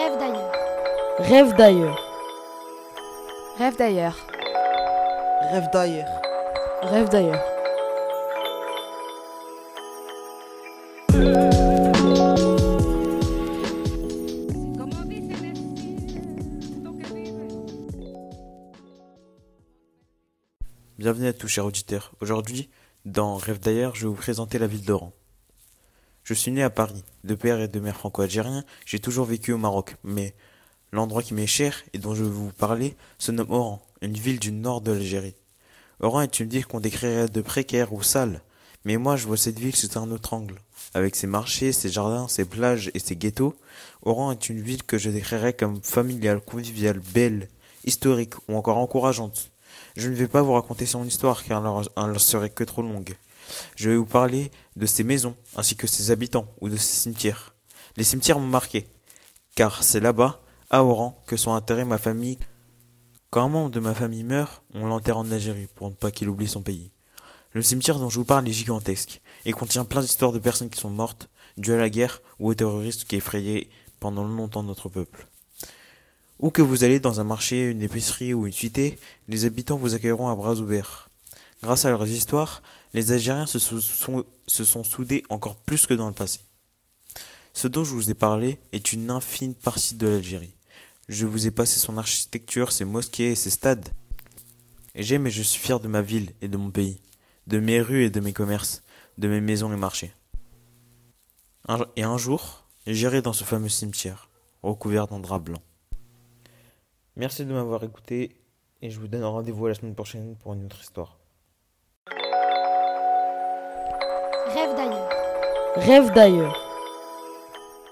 Rêve d'ailleurs. Rêve d'ailleurs. Rêve d'ailleurs. Rêve d'ailleurs. Rêve d'ailleurs. Bienvenue à tous chers auditeurs. Aujourd'hui, dans Rêve d'ailleurs, je vais vous présenter la ville d'Oran. Je suis né à Paris. De père et de mère franco-algériens, j'ai toujours vécu au Maroc. Mais l'endroit qui m'est cher et dont je vais vous parler se nomme Oran, une ville du nord de l'Algérie. Oran est une ville qu'on décrirait de précaire ou sale. Mais moi, je vois cette ville sous un autre angle. Avec ses marchés, ses jardins, ses plages et ses ghettos, Oran est une ville que je décrirais comme familiale, conviviale, belle, historique ou encore encourageante. Je ne vais pas vous raconter son histoire car elle serait que trop longue. Je vais vous parler de ses maisons ainsi que ses habitants ou de ses cimetières. Les cimetières m'ont marqué car c'est là-bas, à Oran, que sont enterrés ma famille. Quand un membre de ma famille meurt, on l'enterre en Algérie pour ne pas qu'il oublie son pays. Le cimetière dont je vous parle est gigantesque et contient plein d'histoires de personnes qui sont mortes, dues à la guerre ou aux terroristes qui effrayaient pendant longtemps notre peuple. Où que vous allez dans un marché, une épicerie ou une cité, les habitants vous accueilleront à bras ouverts. Grâce à leurs histoires, les Algériens se sont, soudés encore plus que dans le passé. Ce dont je vous ai parlé est une infime partie de l'Algérie. Je vous ai passé son architecture, ses mosquées et ses stades. Et j'aime et je suis fier de ma ville et de mon pays, de mes rues et de mes commerces, de mes maisons et marchés. et un jour, j'irai dans ce fameux cimetière, recouvert d'un drap blanc. Merci de m'avoir écouté et je vous donne rendez-vous la semaine prochaine pour une autre histoire. Rêve d'ailleurs. Rêve d'ailleurs.